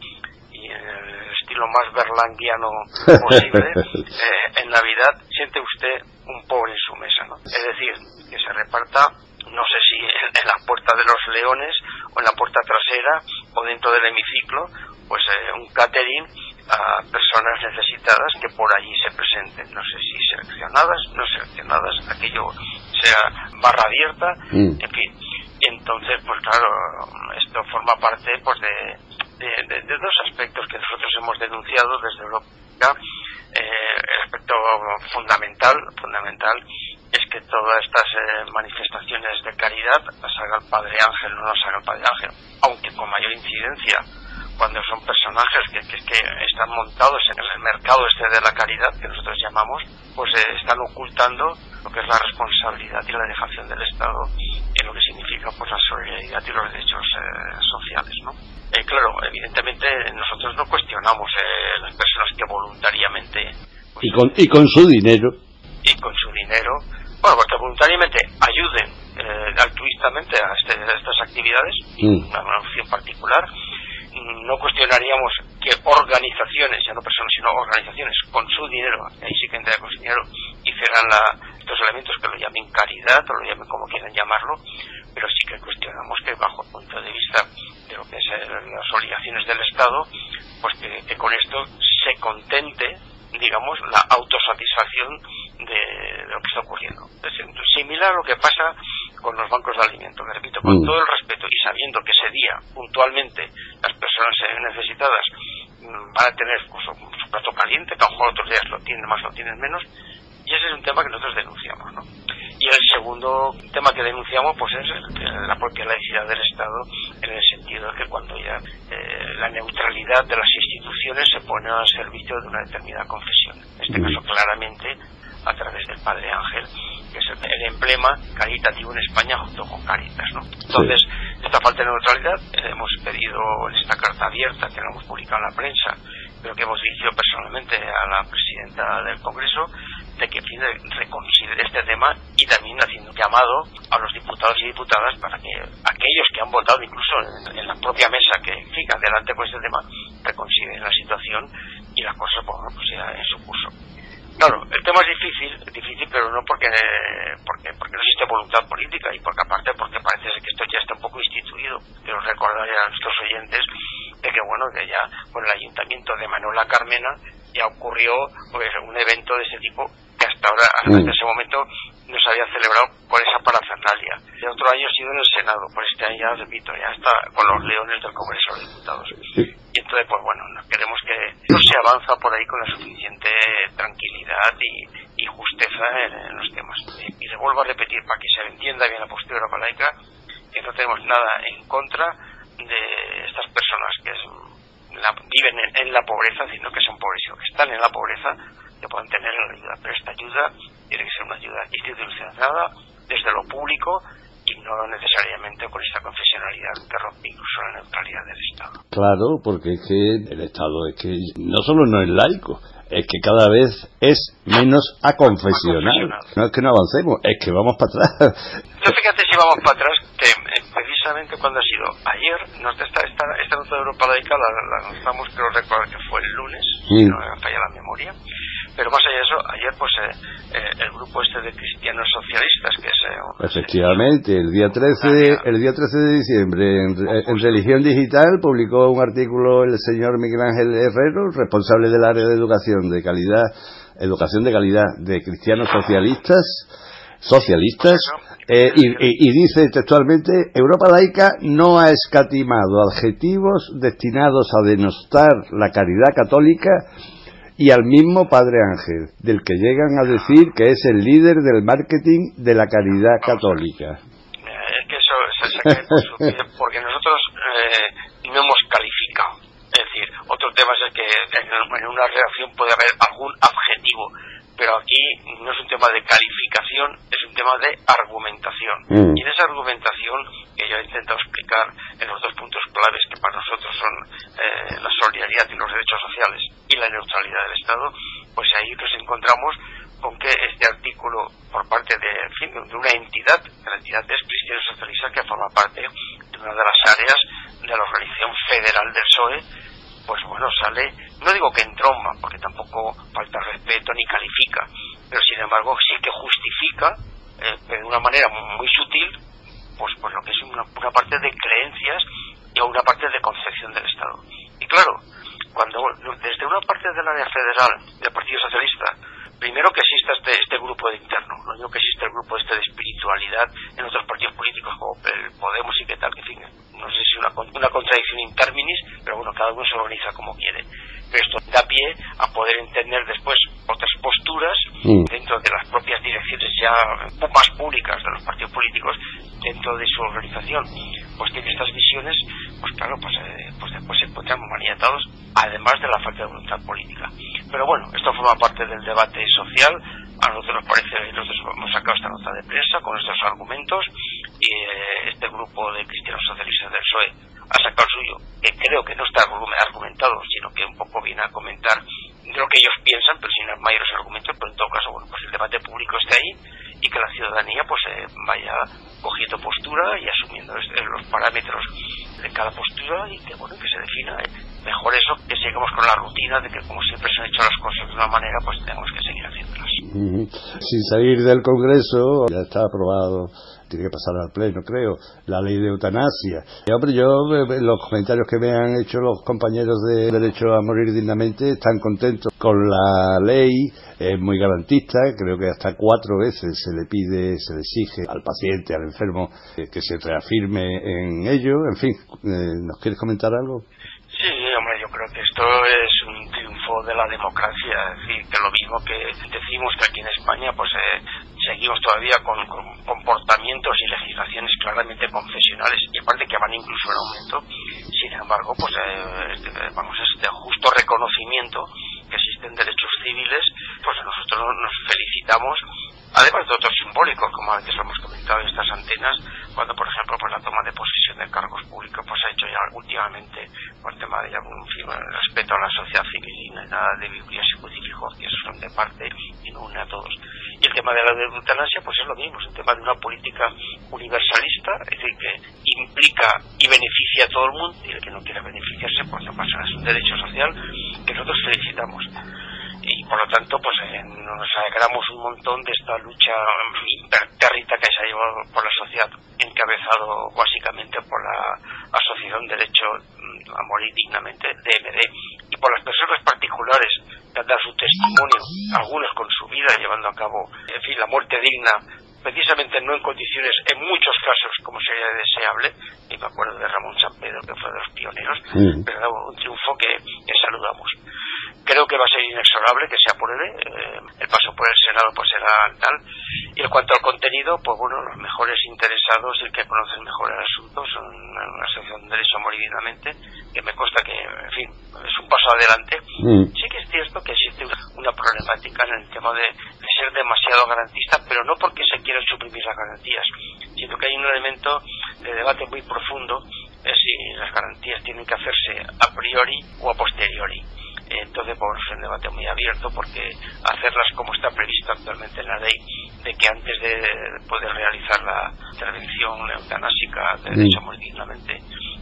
y en el estilo más berlanguiano posible, eh, en Navidad siente usted un pobre en su mesa, ¿no? Es decir, que se reparta no sé si en, la puerta de los leones o en la puerta trasera o dentro del hemiciclo, pues un catering a personas necesitadas que por allí se presenten, no sé si seleccionadas, no seleccionadas, aquello sea barra abierta, mm. en fin. Entonces, pues claro, esto forma parte pues de, de, dos aspectos que nosotros hemos denunciado desde Europa. Eh, el aspecto fundamental, fundamental es que todas estas eh, manifestaciones de caridad las haga el Padre Ángel, no las haga el Padre Ángel, aunque con mayor incidencia cuando son personajes que, que, que, están montados en el mercado este de la caridad que nosotros llamamos, pues eh, están ocultando lo que es la responsabilidad y la dejación del Estado en lo que significa pues la solidaridad y los derechos eh, sociales, ¿no? Eh, claro, evidentemente nosotros no cuestionamos eh, las personas que voluntariamente pues, y con y con su dinero y con su dinero, bueno, porque voluntariamente ayuden eh, altruistamente a, este, a, estas actividades, mm. una opción particular, no cuestionaríamos que organizaciones, ya no personas, sino organizaciones con su dinero, ahí sí que entra con su dinero, hicieran la, estos elementos que lo llamen caridad o lo llamen como quieran llamarlo, pero sí que cuestionamos que bajo el punto de vista de lo que es las obligaciones del Estado, pues que, con esto se contente digamos, la autosatisfacción de, de, lo que está ocurriendo. Es similar a lo que pasa con los bancos de alimentos. Me repito, con mm. todo el respeto y sabiendo que ese día, puntualmente, las personas necesitadas mm, van a tener pues, su plato caliente, que a lo mejor otros días lo tienen más, lo tienen menos, y ese es un tema que nosotros denunciamos, ¿no? Y el segundo tema que denunciamos pues es la propia laicidad del Estado en el sentido de que cuando ya eh, la neutralidad de las instituciones se pone al servicio de una determinada confesión. En este caso claramente a través del Padre Ángel, que es el, emblema caritativo en España junto con Caritas. ¿no? Entonces, sí. esta falta de neutralidad eh, hemos pedido en esta carta abierta que la hemos publicado en la prensa, pero que hemos dirigido personalmente a la presidenta del Congreso, de que reconsidere este tema y también haciendo un llamado a los diputados y diputadas para que aquellos que han votado incluso en, en la propia mesa que fica adelante con este tema reconsideren la situación y las cosas pues, pues, en su curso. Claro, el tema es difícil, difícil, pero no porque, porque, porque no existe voluntad política y porque aparte porque parece que esto ya está un poco instituido. Quiero recordar a nuestros oyentes de que bueno, que ya con el ayuntamiento de Manuela Carmena ya ocurrió pues, un evento de ese tipo que hasta ahora, hasta mm. ese momento, no se había celebrado con esa parafernalia. El otro año ha sido en el Senado, por este año ya repito, ya está con los leones del Congreso de Diputados. Y entonces, pues bueno, queremos que no se avanza por ahí con la suficiente tranquilidad y, y justeza en, en, los temas. Y le vuelvo a repetir, para que se entienda bien la postura laica, que no tenemos nada en contra de estas personas que es, la, viven en, en, la pobreza, sino que son pobres, que están en la pobreza, que puedan tener la ayuda. Pero esta ayuda tiene que ser una ayuda institucionalizada desde lo público y no necesariamente con esta confesionalidad que rompe incluso la neutralidad del Estado. Claro, porque es que el Estado es que no solo no es laico, es que cada vez es menos aconfesional. No es que no avancemos, es que vamos para atrás. Entonces, fíjate si vamos para atrás, que eh, precisamente cuando ha sido ayer, nos esta, esta, esta nota de Europa Laica la, la lanzamos, creo recordar que fue el lunes, si no me falla la memoria, pero más allá de eso, ayer pues eh, eh, el grupo este de cristianos socialistas que es... Eh, Efectivamente, el día 13, el día 13 de diciembre en, en, Religión Digital publicó un artículo el señor Miguel Ángel Herrero, responsable del área de educación de calidad, educación de calidad de cristianos socialistas, socialistas, eh, y, y, y, dice textualmente, Europa laica no ha escatimado adjetivos destinados a denostar la caridad católica y al mismo Padre Ángel, del que llegan a decir que es el líder del marketing de la caridad católica. Es que eso se saca porque nosotros eh, no hemos calificado. Es decir, otro tema es que en una redacción puede haber algún adjetivo, pero aquí no es un tema de calificación, es un tema de argumentación. Mm. Y en esa argumentación, he intentado explicar en los dos puntos claves que para nosotros son eh, la solidaridad y los derechos sociales y la neutralidad del Estado, pues ahí nos encontramos con que este artículo por parte de, en de una entidad, la entidad es Cristiano Socialista, que forma parte de una de las áreas de la organización federal del PSOE, pues bueno, sale, no digo que en tromba, porque tampoco falta respeto ni califica, pero sin embargo sí que justifica, eh, de una manera muy sutil, pues, pues lo que es una, una parte de creencias y una parte de concepción del Estado. Y claro, cuando desde una parte del área federal del Partido Socialista, primero que exista este, este grupo de interno, no digo que existe el grupo este de espiritualidad en otros partidos políticos como el Podemos y qué tal, que fin, no sé si una, una contradicción in terminis, pero bueno, cada uno se organiza como quiere. Pero esto da pie a poder entender después otras posturas mm. dentro de las propias direcciones ya más públicas de los partidos políticos dentro de su organización. Pues tiene estas visiones pues claro pues, eh, pues después se encuentran maniatados además de la falta de voluntad política. Pero bueno esto forma parte del debate social. A nosotros nos parece nosotros hemos sacado esta nota de prensa con estos argumentos y eh, este grupo de cristianos socialistas del PSOE ha sacado el suyo que creo que no está argumentado sino que un poco viene a comentar lo que ellos piensan, pero sin mayores argumentos, pero en todo caso, bueno, pues el debate público esté ahí y que la ciudadanía pues eh, vaya cogiendo postura y asumiendo los parámetros de cada postura y que bueno que se defina eh, mejor eso que sigamos con la rutina de que como siempre se han hecho las cosas de una manera pues tenemos que seguir haciéndolas. Sin salir del Congreso ya está aprobado tiene que pasar al pleno, creo, la ley de eutanasia. Y, hombre, yo, eh, los comentarios que me han hecho los compañeros de Derecho a Morir Dignamente están contentos con la ley, es muy garantista, creo que hasta cuatro veces se le pide, se le exige al paciente, al enfermo, eh, que se reafirme en ello. En fin, eh, ¿nos quieres comentar algo? Sí, hombre, yo creo que esto es de la democracia, es decir, que lo mismo que decimos que aquí en España, pues seguimos todavía con, comportamientos y legislaciones claramente confesionales y aparte que van incluso en aumento. Sin embargo, pues eh, este, vamos, este justo reconocimiento que existen derechos civiles, pues nosotros nos felicitamos, además de otros simbólicos, como antes lo hemos comentado en estas antenas, cuando por ejemplo pues la toma de posesión de cargos públicos pues ha hecho ya últimamente por el tema de ya, respeto a la sociedad civil y nada de Biblias y crucifijos que eso son de parte y no une a todos. Y el tema de la eutanasia pues es lo mismo es un tema de una política universalista es decir que implica y beneficia a todo el mundo y el que no quiera beneficiarse pues no pasa es un derecho social que nosotros felicitamos por lo tanto pues eh, nos alegramos un montón de esta lucha impertérrita que se ha llevado por la sociedad encabezado básicamente por la Asociación Derecho mm, a Morir Dignamente, DMD, y por las personas particulares que han dado su testimonio, algunos con su vida llevando a cabo, en fin, la muerte digna precisamente no en condiciones, en muchos casos, como sería deseable, y me acuerdo de Ramón San Pedro, que fue de los pioneros, mm. pero un triunfo que, saludamos. Creo que va a ser inexorable que se apruebe, eh, el paso por el Senado pues será tal, y en cuanto al contenido, pues bueno, los mejores interesados y el que conocen mejor el asunto son la Asociación de Derecho Moridinamente, que me consta que, en fin, es un paso adelante. Mm. Sí que es cierto que existe una, problemática en el tema de, de ser demasiado garantista, pero no porque se quiera suprimir las garantías. Siento que hay un elemento de debate muy profundo de si las garantías tienen que hacerse a priori o a posteriori. Entonces, pues es un debate muy abierto porque hacerlas como está previsto actualmente en la ley, de que antes de poder realizar la intervención eutanásica de derecho muy dignamente,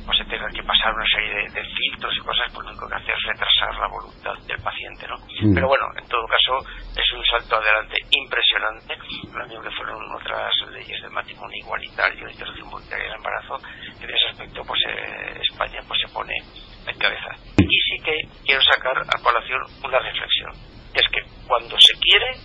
pues se tenga que pasar una serie de, filtros y cosas, pues lo único que hace es retrasar la voluntad del paciente, ¿no? Pero bueno, en todo caso, es un salto adelante impresionante, lo mismo que fueron otras leyes de matrimonio igualitario, de interrupción voluntaria del embarazo, en ese aspecto, pues eh, España pues se pone en cabeza. Que quiero sacar a colación una reflexión, es que cuando se quiere,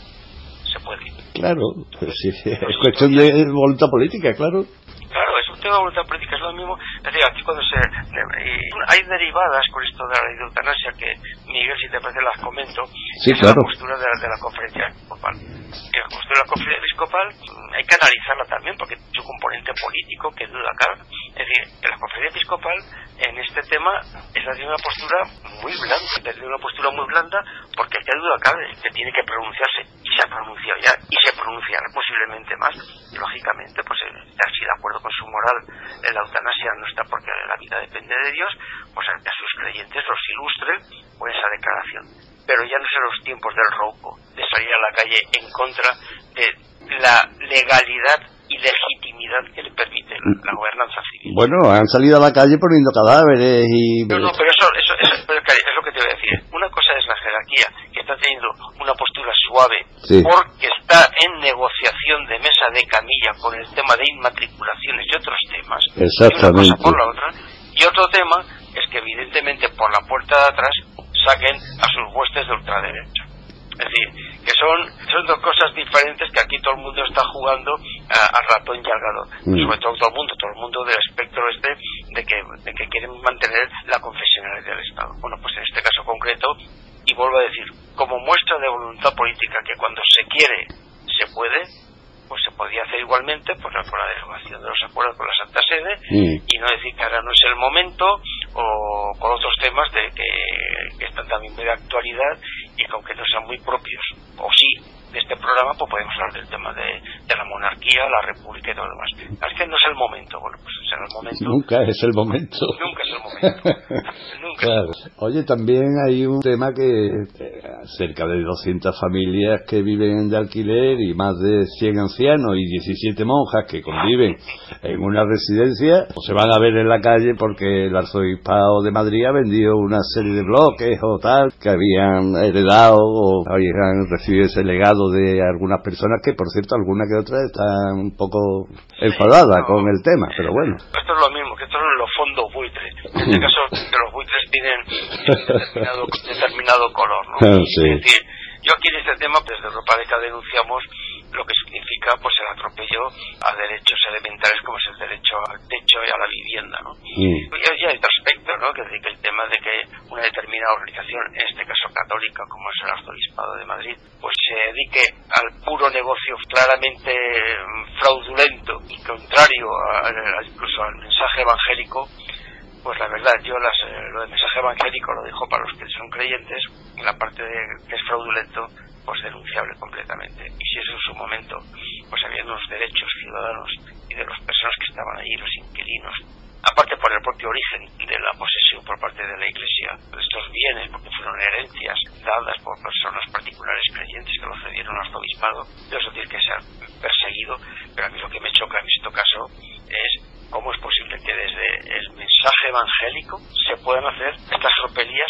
se puede. Claro, pues sí, es cuestión de voluntad política, claro. Claro, es un tema de voluntad política, es lo mismo. Es decir, aquí cuando se. hay derivadas con esto de la eutanasia que, Miguel, si te parece, las comento. Sí, es claro. la postura de la, de la conferencia episcopal. Y la postura de la conferencia episcopal mm, hay que analizarla también porque su componente político que duda cabe. Es decir, la conferencia episcopal en este tema es la de una postura muy blanda, es de una postura muy blanda porque que duda cabe que tiene que pronunciarse y se ha pronunciado ya y se pronunciará posiblemente más. Lógicamente, pues eh, así de acuerdo con su moral, la eutanasia no está porque la vida depende de Dios, pues a sus creyentes los ilustren con esa declaración. Pero ya no son los tiempos del roco, de salir a la calle en contra de la legalidad y legitimidad que le permite la, gobernanza civil. Bueno, han salido a la calle poniendo cadáveres y... No, no, pero eso, eso, es lo que te voy a decir. Una cosa es la jerarquía, que está teniendo una postura suave, porque está en negociación de mesa de camilla con el tema de inmatriculaciones y otros temas. Exactamente. Y por la otra. Y otro tema es que evidentemente por la puerta de atrás saquen a sus huestes de ultraderecha. Es decir, que son, son dos cosas diferentes que aquí todo el mundo está jugando al ratón y al gato. Mm. Sobre todo todo el mundo, todo el mundo del espectro este de que, de que quieren mantener la confesionalidad del Estado. Bueno, pues en este caso concreto, y vuelvo a decir, como muestra de voluntad política que cuando se quiere se puede, pues se podía hacer igualmente la, por la derogación de los acuerdos con la Santa Sede y no decir que ahora no es el momento con temas de que, que están también de actualidad y que aunque no sean muy propios, o sí, de este programa, pues podemos hablar del tema de, la monarquía, la república y todo lo demás. Es que no es el momento, bueno, pues será el momento. Nunca es el momento. Nunca es el momento. Claro. Oye, también hay un tema que eh, cerca de 200 familias que viven de alquiler y más de 100 ancianos y 17 monjas que conviven en una residencia, pues se van a ver en la calle porque el arzobispado de Madrid ha vendido una serie de bloques o tal que habían heredado o habían recibido ese legado de algunas personas que, por cierto, alguna que otra están un poco enfadadas con el tema, pero bueno. Esto es lo mismo, que estos son los fondos buitres. En este caso, que los buitres tienen determinado, determinado color, ¿no? Sí. Es decir, yo aquí en este tema, desde Europa Deca denunciamos lo que significa pues el atropello a derechos elementales como es el derecho al techo y a la vivienda, ¿no? Y, hay otro aspecto, ¿no? Que, que el tema de que una determinada organización, en este caso católica, como es el Arzobispado de Madrid, pues se dedique al puro negocio claramente mm, fraudulento y contrario incluso al mensaje evangélico, pues la verdad, yo las, eh, lo del mensaje evangélico lo dejo para los que son creyentes, la parte de, que es fraudulento, pues denunciable completamente. Y si eso en su momento, pues había unos derechos ciudadanos y de las personas que estaban ahí, los inquilinos, aparte por el propio origen de la posesión por parte de la Iglesia de estos bienes, porque fueron herencias dadas por personas particulares creyentes que lo cedieron al arzobispado, eso tiene que ser perseguido, pero a mí lo que me choca en este caso es cómo es posible que desde el mensaje evangélico se puedan hacer estas tropelías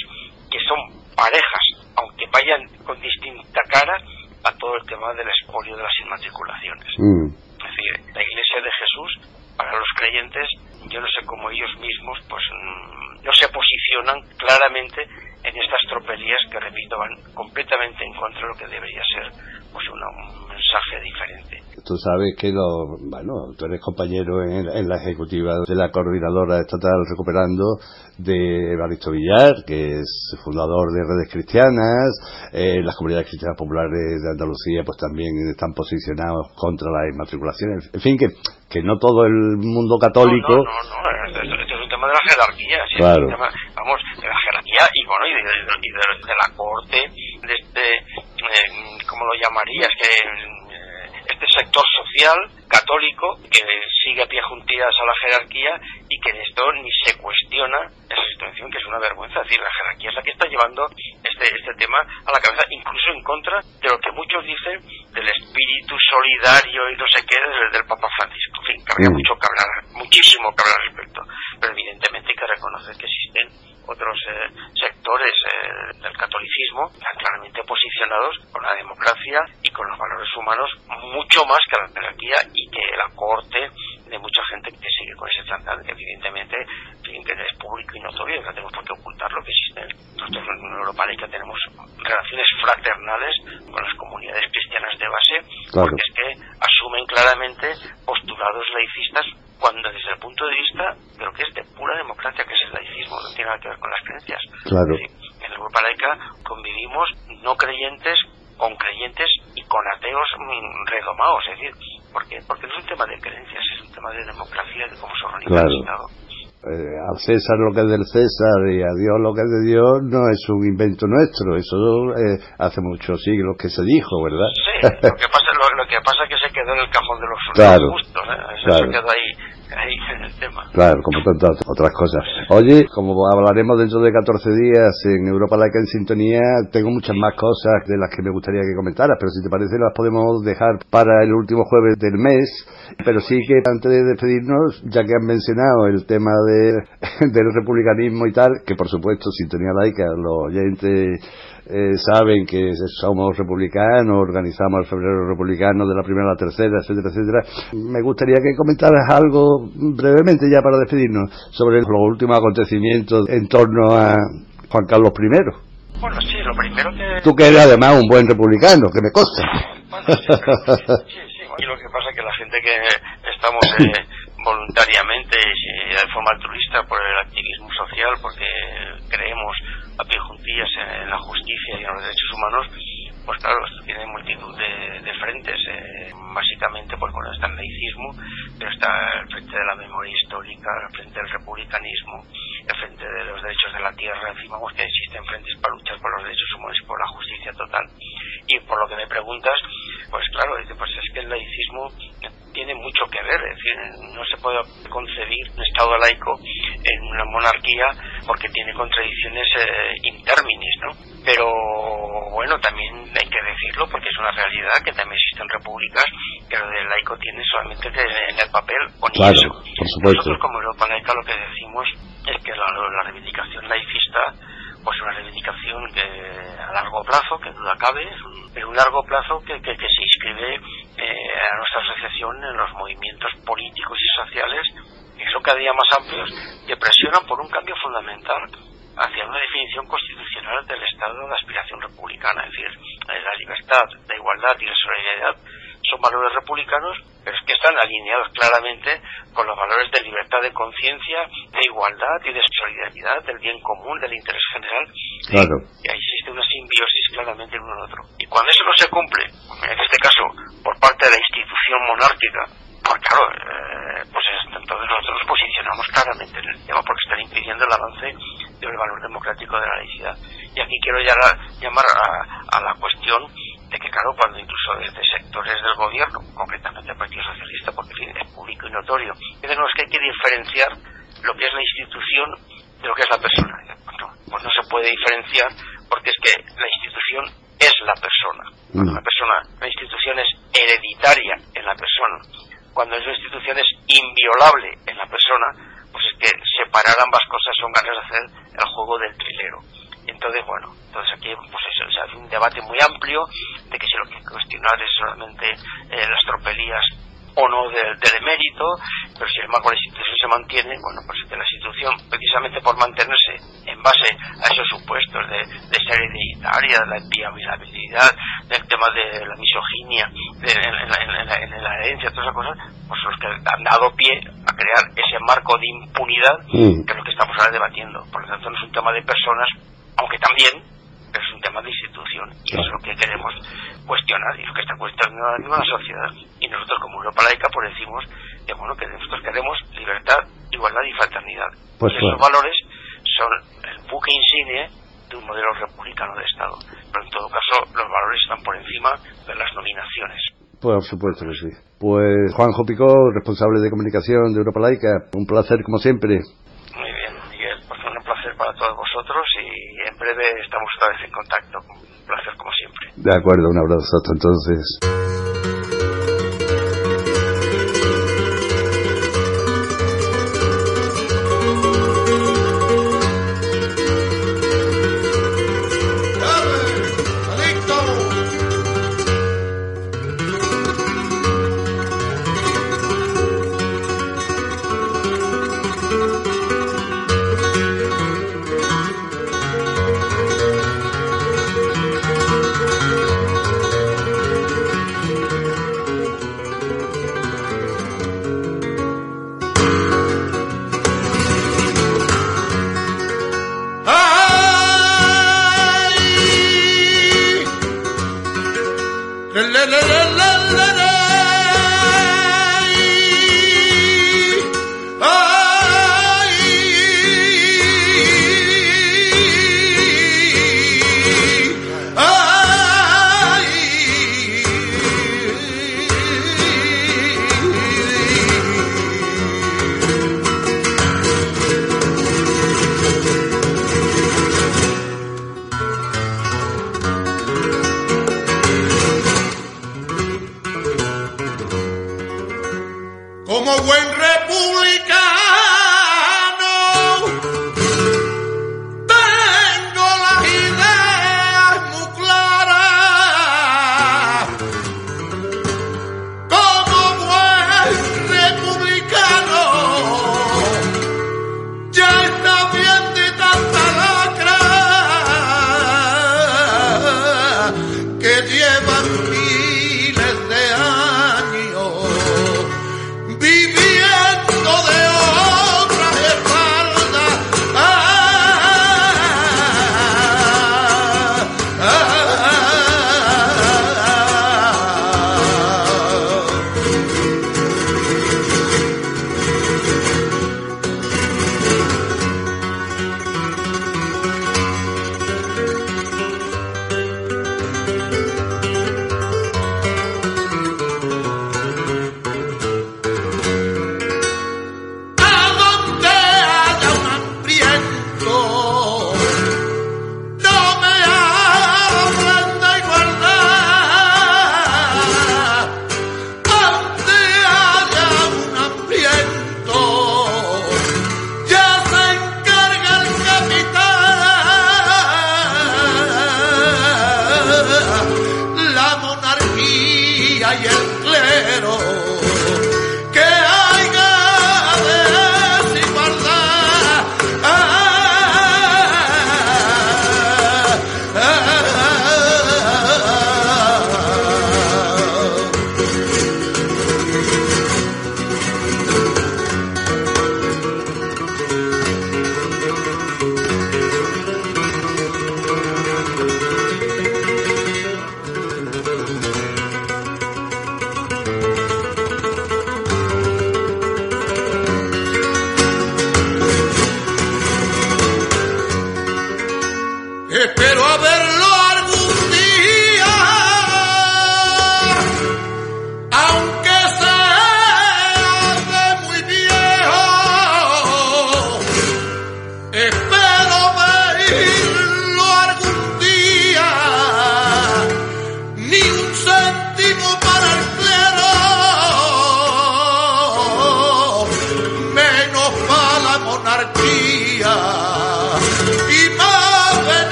que son parejas, aunque vayan con distinta cara, a todo el tema del expolio de las inmatriculaciones. Mm. Es decir, la Iglesia de Jesús, para los creyentes, yo no sé cómo ellos mismos, pues mm, no se posicionan claramente en estas tropelías que, repito, van completamente en contra de lo que debería ser pues un mensaje diferente. Tú sabes que lo, bueno, tú eres compañero en, la ejecutiva de la coordinadora estatal recuperando de Evaristo Villar, que es fundador de redes cristianas, eh, las comunidades cristianas populares de Andalucía pues también están posicionados contra las inmatriculaciones, en fin que, que no todo el mundo católico no, no, no, Esto, es un tema de la jerarquía, claro. vamos, de la jerarquía y bueno y de, la corte, de este, eh, ¿cómo lo llamarías? Que este sector social católico que sigue a pie juntillas a la jerarquía y que en esto ni se cuestiona esa situación que es una vergüenza. Es decir, la jerarquía es la que está llevando este, este tema a la cabeza, incluso en contra de lo que muchos dicen del espíritu solidario y no sé qué del, Papa Francisco. En fin, que habría mm. mucho que hablar, muchísimo que hablar al respecto. Pero evidentemente hay que reconocer que existen otros eh, sectores eh, del catolicismo están claramente posicionados con la democracia y con los valores humanos mucho más que la jerarquía y que la corte de mucha gente que sigue con ese que evidentemente que es público y notorio, no tenemos por qué ocultar lo que existe. Nosotros en Europa que tenemos relaciones fraternales con las comunidades cristianas de base, porque es que asumen claramente postulados laicistas cuando desde el punto de vista de lo que es de pura democracia, que es el laicismo, no tiene nada que ver con las creencias. Claro. En Europa laica convivimos no creyentes con creyentes y con ateos mm, redomados, es decir, ¿por qué? Porque no es un tema de creencias, es un tema de democracia, de cómo se organiza el Estado. Eh, al César lo que es del César y a Dios lo que es de Dios no es un invento nuestro, eso eh, hace muchos siglos que se dijo, ¿verdad? Sí, lo que pasa, lo, que pasa es que se quedó en el cajón de los claro, justos, ¿eh? eso se quedó ahí ahí en el tema. Claro, como tantas otras cosas. Oye, como hablaremos dentro de 14 días en Europa Laica en Sintonía, tengo muchas más cosas de las que me gustaría que comentaras, pero si te parece las podemos dejar para el último jueves del mes. Pero sí que antes de despedirnos, ya que han mencionado el tema de, del republicanismo y tal, que por supuesto Sintonía Laica, los oyentes eh, saben que somos republicanos, organizamos el febrero republicano de la primera a la tercera, etcétera, etcétera. Me gustaría que comentaras algo brevemente ya para despedirnos sobre los últimos acontecimientos en torno a Juan Carlos I. Bueno, sí, lo primero que... Tú que eres además un buen republicano, que me consta. Bueno, sí, sí, sí, Y lo que pasa es que la gente que estamos eh, voluntariamente y de forma altruista por el activismo social, porque creemos a pie juntillas en la justicia y en los derechos humanos, pues claro, tiene multitud de, frentes. Eh, básicamente, pues bueno, está el laicismo, pero está el frente de la memoria histórica, el frente del republicanismo, el frente de los derechos de la tierra. Encima, que existen frentes para luchar por los derechos humanos y por la justicia total. Y por lo que me preguntas, pues claro, pues es que el laicismo tiene mucho que ver, es decir, no se puede concebir un Estado laico en una monarquía porque tiene contradicciones eh, interminis, ¿no? Pero bueno, también hay que decirlo porque es una realidad que también existen repúblicas que lo del laico tiene solamente en el papel o claro, por supuesto. Nosotros como Europa laica lo que decimos es que la, la reivindicación laicista pues una reivindicación que a largo plazo, que duda cabe, pero un largo plazo que, que, se inscribe eh, a nuestra asociación en los movimientos políticos y sociales que son cada día más amplios que presionan por un cambio fundamental hacia una definición constitucional del Estado de aspiración republicana, es decir, la libertad, la igualdad y la solidaridad son valores republicanos, pero es que están alineados claramente con los valores de libertad de conciencia, de igualdad y de solidaridad, del bien común, del interés general. Claro. Y ahí existe una simbiosis claramente en uno en otro. Y cuando eso no se cumple, en este caso por parte de la institución monárquica, pues claro, eh, pues entonces nosotros nos posicionamos claramente en el tema porque están impidiendo el avance del valor democrático de la laicidad. Y aquí quiero ya llamar a la cuestión de que, claro, cuando incluso desde sectores del gobierno, concretamente el Partido Socialista, porque es público y notorio, dicen que hay que diferenciar lo que es la institución de lo que es la persona. pues no se puede diferenciar porque es que la institución es la persona. Mm. la persona, la institución es hereditaria en la persona. Cuando es una institución es inviolable en la persona, pues es que separar ambas cosas son ganas de hacer el juego del trilero. Entonces, bueno, entonces aquí pues eso, sea, hay un debate muy amplio de que si lo que cuestionar es solamente eh, las tropelías o no del de emérito, pero si el marco de la institución se mantiene, bueno, pues que la institución, precisamente por mantenerse en base a esos supuestos de, de ser hereditaria, de la inviabilidad, del tema de la misoginia, de, en, la, herencia, todas esas cosas, pues los que han dado pie a crear ese marco de impunidad mm. que es lo que estamos ahora debatiendo. Por lo tanto, no es un tema de personas, aunque también un tema de institución y es lo que queremos cuestionar y lo que está cuestionando la sociedad. Y nosotros como Europa laica pues decimos que bueno que nosotros queremos libertad igualdad y fraternidad. Pues y esos valores son el buque insigne de un modelo republicano de Estado. Pero en todo caso los valores están por encima de las nominaciones. Por supuesto que sí. Pues Juanjo Picó, responsable de comunicación de Europa Laica, un placer como siempre todos vosotros y en breve estamos otra vez en contacto. Un placer como siempre. De acuerdo, un abrazo hasta entonces.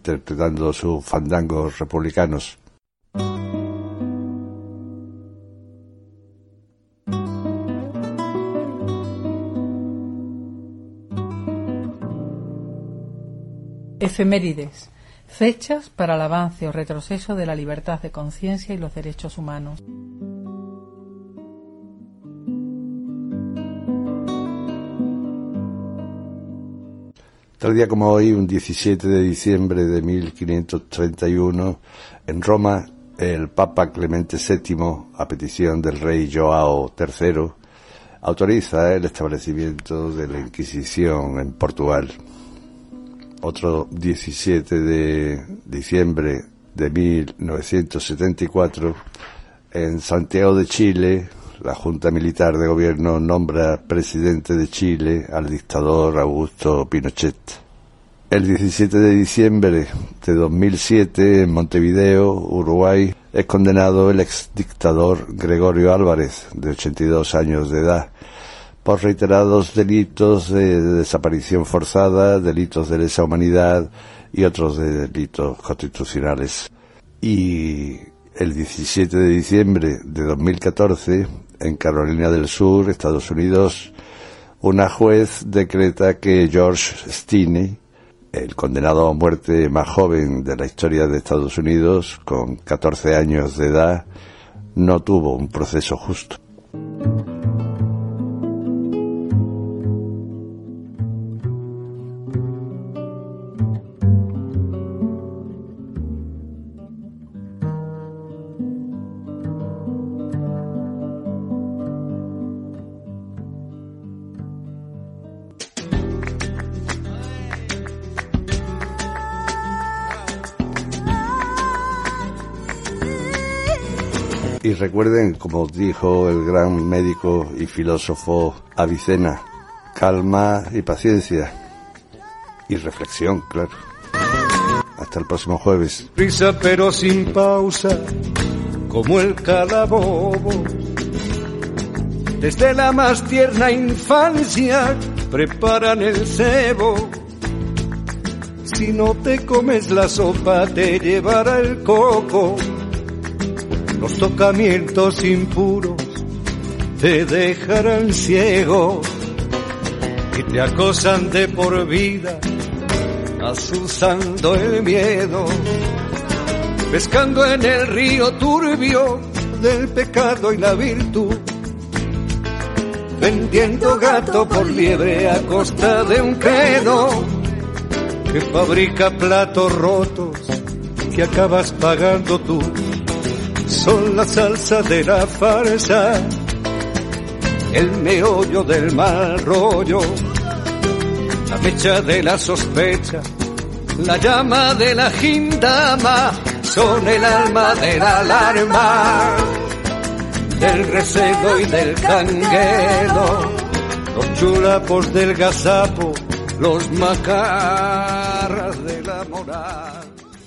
Interpretando sus fandangos republicanos. Efemérides. Fechas para el avance o retroceso de la libertad de conciencia y los derechos humanos. Tal día como hoy, un 17 de diciembre de 1531, en Roma, el Papa Clemente VII, a petición del rey Joao III, autoriza el establecimiento de la Inquisición en Portugal. Otro 17 de diciembre de 1974, en Santiago de Chile, la Junta Militar de Gobierno nombra presidente de Chile al dictador Augusto Pinochet. El 17 de diciembre de 2007, en Montevideo, Uruguay, es condenado el exdictador Gregorio Álvarez, de 82 años de edad, por reiterados delitos de desaparición forzada, delitos de lesa humanidad y otros delitos constitucionales. Y el 17 de diciembre de 2014, en Carolina del Sur, Estados Unidos, una juez decreta que George Stinney, el condenado a muerte más joven de la historia de Estados Unidos, con 14 años de edad, no tuvo un proceso justo. Y recuerden, como dijo el gran médico y filósofo Avicena, calma y paciencia. Y reflexión, claro. Hasta el próximo jueves. Risa pero sin pausa, como el calabobo. Desde la más tierna infancia preparan el cebo. Si no te comes la sopa, te llevará el coco. Los tocamientos impuros te dejarán ciego y te acosan de por vida, asusando el miedo, pescando en el río turbio del pecado y la virtud, vendiendo gato por liebre a costa de un credo que fabrica platos rotos que acabas pagando tú son la salsa de la farsa, el meollo del mal rollo, la mecha de la sospecha, la llama de la gindama, son el alma de la alarma, del recebo y del canguelo, los chulapos del gazapo, los macarras de la moral.